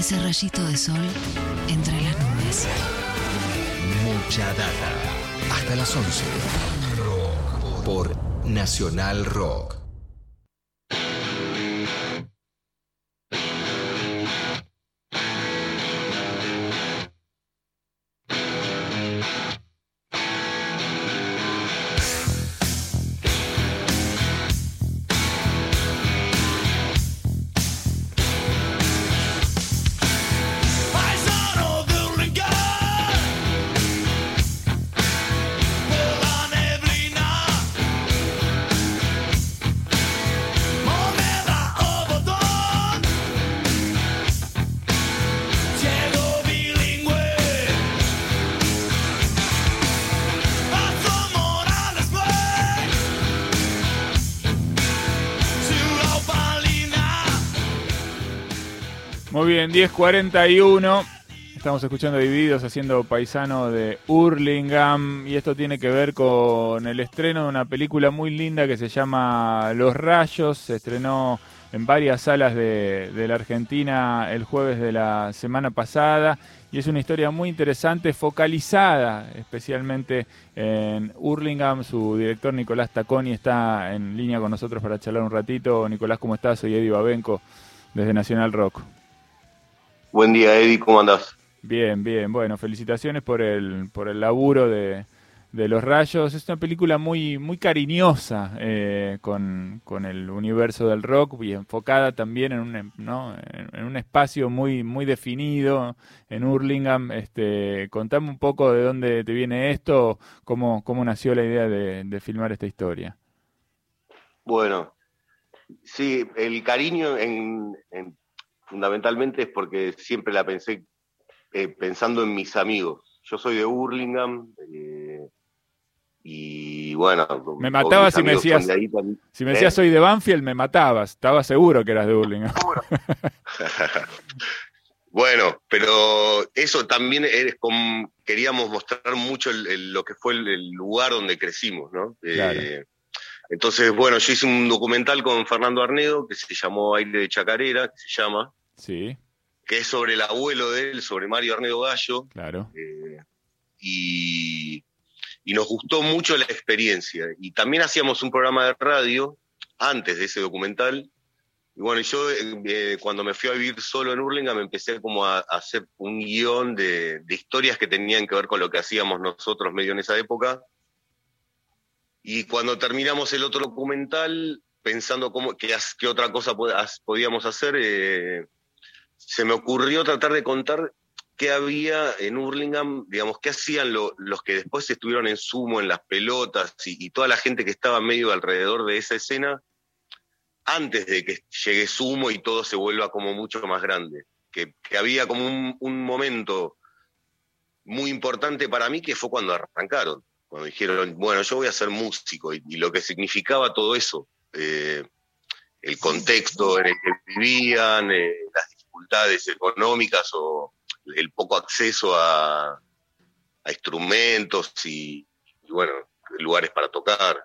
Ese rayito de sol entre las nubes. Mucha data. Hasta las 11. Por Nacional Rock. Muy bien, 10.41. Estamos escuchando Divididos haciendo paisano de Hurlingham y esto tiene que ver con el estreno de una película muy linda que se llama Los Rayos. Se estrenó en varias salas de, de la Argentina el jueves de la semana pasada y es una historia muy interesante, focalizada especialmente en Hurlingham. Su director Nicolás Taconi está en línea con nosotros para charlar un ratito. Nicolás, ¿cómo estás? Soy Eddie Babenco desde Nacional Rock. Buen día, Eddie, ¿cómo andás? Bien, bien. Bueno, felicitaciones por el, por el laburo de, de Los Rayos. Es una película muy, muy cariñosa eh, con, con el universo del rock y enfocada también en un, ¿no? en, en un espacio muy, muy definido en Hurlingham. Este, contame un poco de dónde te viene esto, cómo, cómo nació la idea de, de filmar esta historia. Bueno, sí, el cariño en, en- fundamentalmente es porque siempre la pensé eh, pensando en mis amigos. Yo soy de Hurlingham eh, y bueno... Me matabas si me decías- de ahí también. Si me ¿Eh? decías soy de Banfield, me matabas. Estaba seguro que eras de Hurlingham. Bueno, pero eso también es como queríamos mostrar mucho el- el- lo que fue el, el lugar donde crecimos, ¿no? Claro. Eh, entonces, bueno, yo hice un documental con Fernando Arnedo que se llamó Aire de Chacarera, que se llama, Sí, que es sobre el abuelo de él, sobre Mario Arnedo Gallo, claro. eh, y, y nos gustó mucho la experiencia. Y también hacíamos un programa de radio antes de ese documental. Y bueno, yo eh, eh, cuando me fui a vivir solo en Hurlingham me empecé como a, a hacer un guion de, de historias que tenían que ver con lo que hacíamos nosotros medio en esa época. Y cuando terminamos el otro documental, pensando cómo, qué, qué otra cosa podíamos hacer, eh, se me ocurrió tratar de contar qué había en Hurlingham, digamos, qué hacían lo- los que después estuvieron en sumo en las pelotas y, toda la gente que estaba medio alrededor de esa escena, antes de que llegue sumo y todo se vuelva como mucho más grande. Que, había como un, momento muy importante para mí que fue cuando arrancaron, cuando dijeron, bueno, yo voy a ser músico y, y lo que significaba todo eso. eh, el contexto en el que vivían, eh, las dificultades económicas o el poco acceso a, a instrumentos y, y, bueno, lugares para tocar.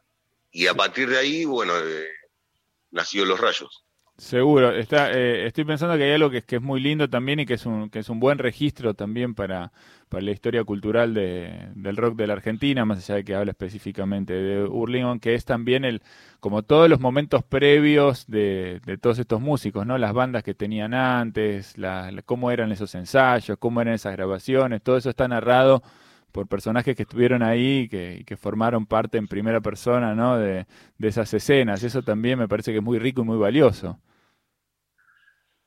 Y a partir de ahí, bueno, eh, nació Los Rayos. Seguro, está, eh, estoy pensando que hay algo que es, muy lindo también y que es un, que es un buen registro también para, para la historia cultural de- del rock de la Argentina, más allá de que habla específicamente de Hurlingham, que es también el, como todos los momentos previos de, de todos estos músicos, ¿no? Las bandas que tenían antes, la- la- cómo eran esos ensayos, cómo eran esas grabaciones, todo eso está narrado por personajes que estuvieron ahí y que, formaron parte en primera persona, ¿no? De, de esas escenas. Eso también me parece que es muy rico y muy valioso.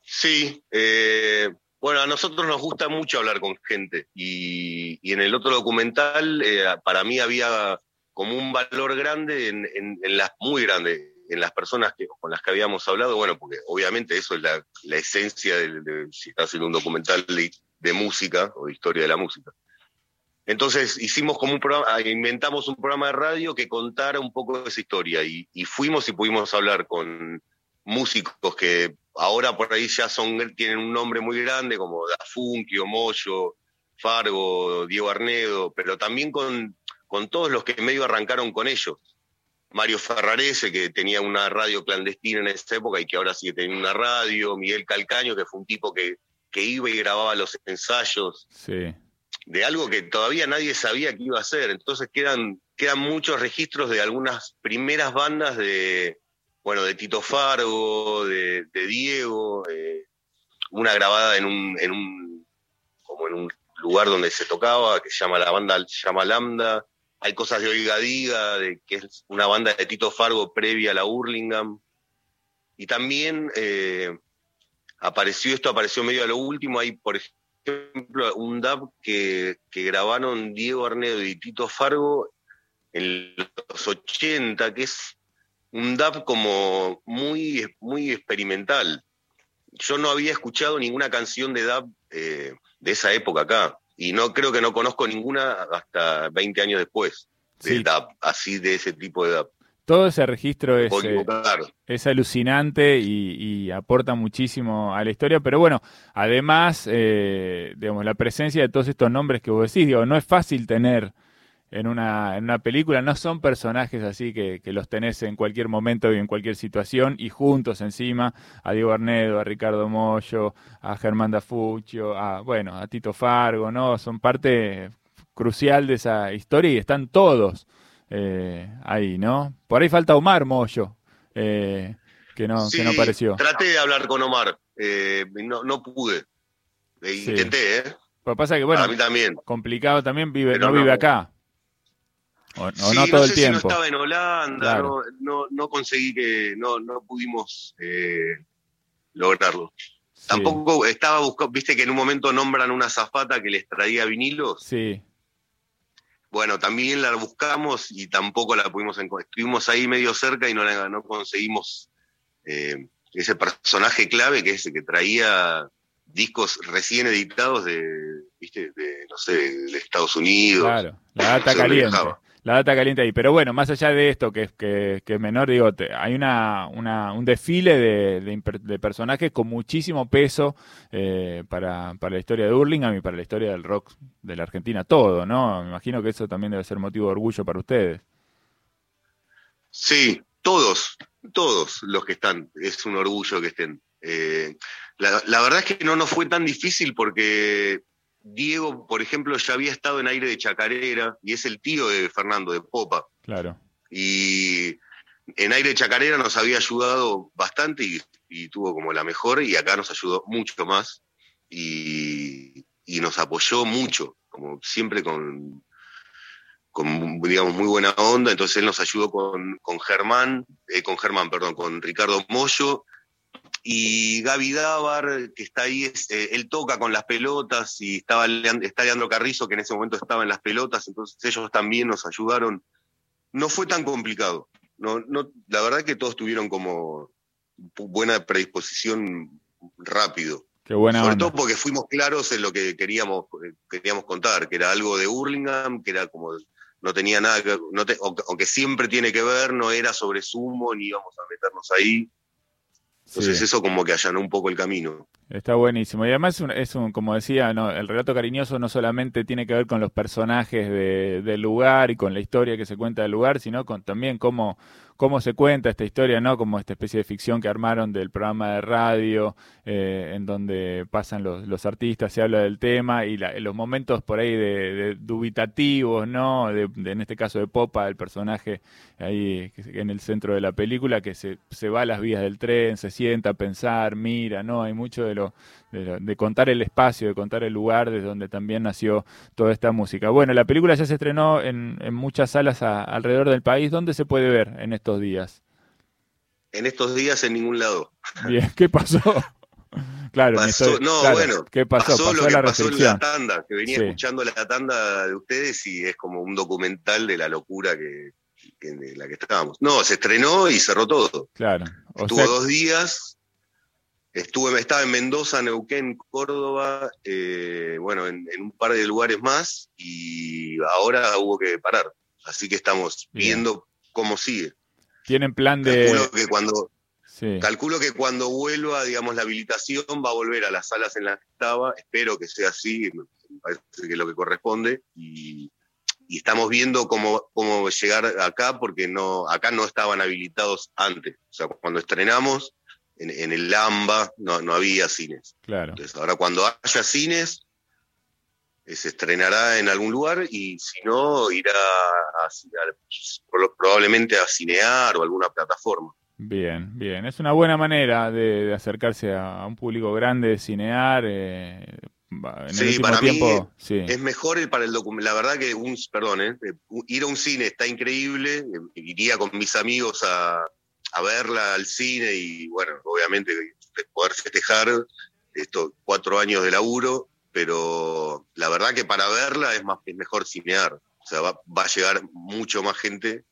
Sí, eh, bueno, a nosotros nos gusta mucho hablar con gente y, en el otro documental eh, para mí había como un valor grande en, las, muy grande, en las personas que, con las que habíamos hablado, bueno, porque obviamente eso es la, la esencia de, de- si estás haciendo un documental de, de música o de historia de la música. Entonces hicimos como un programa, inventamos un programa de radio que contara un poco de esa historia y, fuimos y pudimos hablar con músicos que ahora por ahí ya son, tienen un nombre muy grande como Da Funkio, Moyo, Fargo, Diego Arnedo, pero también con, con todos los que medio arrancaron con ellos. Mario Ferrarese, que tenía una radio clandestina en esa época y que ahora sigue teniendo una radio, Miguel Calcaño, que fue un tipo que que iba y grababa los ensayos Sí. De algo que todavía nadie sabía que iba a hacer. Entonces quedan, quedan muchos registros de algunas primeras bandas de, bueno, de Tito Fargo, de, de Diego, eh, una grabada en un, en un, como en un lugar donde se tocaba, que se llama la banda se llama Lambda. Hay cosas de Oiga Diga, de, que es una banda de Tito Fargo previa a la Hurlingham. Y también eh, apareció, esto apareció medio a lo último, hay por ejemplo un dub que, que grabaron Diego Arnedo y Tito Fargo en los 80, que es un dub como muy, muy experimental. Yo no había escuchado ninguna canción de dub eh, de esa época acá, y no creo que no conozco ninguna hasta 20 años después de Sí. dub, así de ese tipo de dub. Todo ese registro es, eh, es alucinante y, y aporta muchísimo a la historia, pero bueno, además, eh, digamos, la presencia de todos estos nombres que vos decís, digo, no es fácil tener en una, en una película, no son personajes así que, que los tenés en cualquier momento y en cualquier situación y juntos encima, a Diego Arnedo, a Ricardo Mollo, a Germán Dafuccio, a, bueno, a Tito Fargo, ¿no? Son parte crucial de esa historia y están todos eh, ahí, ¿no? Por ahí falta Omar Mollo, eh, que, no, que no Sí, apareció. Traté de hablar con Omar, eh, no, no pude. Sí. Intenté, ¿eh? Lo que pasa es que, bueno, Para mí también. complicado también, vive, Pero no vive no. acá. O, o Sí, no todo el sé si tiempo. no estaba en Holanda, Claro. no, no, no conseguí que, no, no pudimos eh, lograrlo. Sí, Tampoco estaba buscando, viste que en un momento nombran una zafata que les traía vinilos. Sí, Bueno, también la buscamos y tampoco la pudimos encontrar. Estuvimos ahí medio cerca y no, la- no conseguimos eh, ese personaje clave que es el que traía discos recién editados de, viste, de, no sé, de Estados Unidos. claro. La data caliente. La data caliente ahí. Pero bueno, más allá de esto, que, que, que es menor, digo, hay una, un desfile de personajes con muchísimo peso eh, para, para la historia de Hurlingham y para la historia del rock de la Argentina, todo, ¿no? Me imagino que eso también debe ser motivo de orgullo para ustedes. Sí, todos, todos los que están, es un orgullo que estén. Eh, la, la verdad es que no nos fue tan difícil porque Diego, por ejemplo, ya había estado en aire de chacarera y es el tío de Fernando, de Popa. Claro. Y en aire de chacarera nos había ayudado bastante y, y tuvo como la mejor y acá nos ayudó mucho más y, y nos apoyó mucho, como siempre con, con, digamos, muy buena onda. Entonces él nos ayudó con, con Germán, eh, con Germán, perdón, con Ricardo Mollo. Y Gaby Dávar, que está ahí, es, eh, él toca con las pelotas y estaba Leand- está Leandro Carrizo, que en ese momento estaba en las pelotas, entonces ellos también nos ayudaron. No fue tan complicado. No, no, la verdad que todos tuvieron como buena predisposición rápido. Qué buena Sobre onda. todo porque fuimos claros en lo que queríamos, eh, queríamos contar, que era algo de Hurlingham, que era como no tenía nada que, no te- siempre tiene que ver, no era sobre sumo, ni íbamos a meternos ahí. Entonces Sí. eso como que allanó un poco el camino. Está buenísimo. Y además es un, es un- como decía, no, el relato cariñoso no solamente tiene que ver con los personajes de- del lugar y con la historia que se cuenta del lugar, sino con también cómo, cómo se cuenta esta historia, ¿no? Como esta especie de ficción que armaron del programa de radio, eh, en donde pasan los, los artistas, se habla del tema y la- los momentos por ahí de, de dubitativos, ¿no? De, en este caso de Popa, el personaje ahí en el centro de la película, que se, se va a las vías del tren, se sienta a pensar, mira, ¿no? Hay mucho de lo, de, lo- de contar el espacio, de contar el lugar desde donde también nació toda esta música. Bueno, la película ya se estrenó en, en muchas salas a- alrededor del país. ¿Dónde se puede ver en estos días? En estos días en ningún lado. Bien, ¿qué pasó? Claro, Pasó, no, claro, bueno, ¿qué pasó? Pasó, lo que la pasó en la tanda, que venía Sí. escuchando la tanda de ustedes y es como un documental de la locura que, que- en la que estábamos. No, se estrenó y cerró todo. Claro. O Estuvo sea, dos días. Estuve, estaba en Mendoza, Neuquén, Córdoba, eh, bueno, en, en un par de lugares más y ahora hubo que parar. Así que estamos Bien. viendo cómo sigue. tienen plan de... Calculo que cuando Sí, calculo que cuando vuelva, digamos, la habilitación va a volver a las salas en las que estaba. Espero que sea así, me parece que es lo que corresponde. Y, y estamos viendo cómo, cómo llegar acá, porque no, acá no estaban habilitados antes. O sea, cuando estrenamos, en, en el AMBA no, no había cines. Claro. Entonces, ahora cuando haya cines, eh, se estrenará en algún lugar y si no, irá a, a- pro- probablemente a cinear o alguna plataforma. Bien, bien. Es una buena manera de, de acercarse a, un público grande, de cinear. eh, en el Sí, último para mí tiempo, sí. Es mejor el para el documental. La verdad que un, perdón, eh, eh, ir a un cine está increíble. Iría con mis amigos a, a verla al cine y bueno, obviamente poder festejar estos cuatro años de laburo, pero la verdad que para verla es más es mejor cinear. O sea, va, va a llegar mucho más gente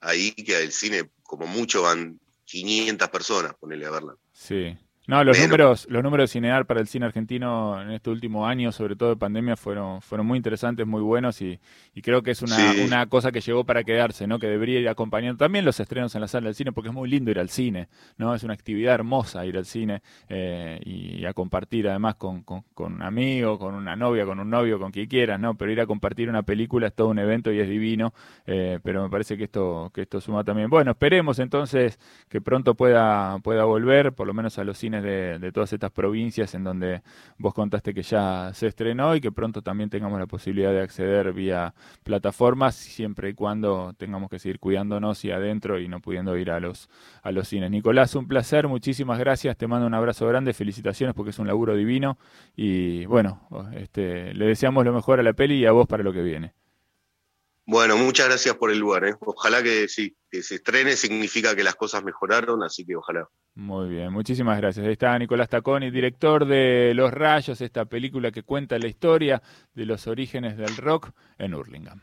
ahí que al cine, como mucho van 500 personas, ponerle a verla. Sí. No, los números, los números de Cinear para el cine argentino en este último año, sobre todo de pandemia, fueron, fueron muy interesantes, muy buenos y, y creo que es una, Sí. una cosa que llegó para quedarse, ¿no? Que debería ir acompañando también los estrenos en la sala del cine, porque es muy lindo ir al cine, ¿no? Es una actividad hermosa ir al cine eh, y a compartir además con, con, con un amigo, con una novia, con un novio, con quien quieras, ¿no? Pero ir a compartir una película es todo un evento y es divino, eh, pero me parece que esto, que esto suma también. Bueno, esperemos entonces que pronto pueda, pueda volver, por lo menos a los de todas estas provincias en donde vos contaste que ya se estrenó y que pronto también tengamos la posibilidad de acceder vía plataformas, siempre y cuando tengamos que seguir cuidándonos y adentro y no pudiendo ir a los, a los cines. Nicolás, un placer, muchísimas gracias, te mando un abrazo grande, felicitaciones porque es un laburo divino y bueno, este, le deseamos lo mejor a la peli y a vos para lo que viene. Bueno, muchas gracias por el lugar. ¿eh? Ojalá que sí, que se estrene significa que las cosas mejoraron, así que ojalá. Muy bien, muchísimas gracias. Ahí está Nicolás Taconi, director de Los Rayos, esta película que cuenta la historia de los orígenes del rock en Hurlingham.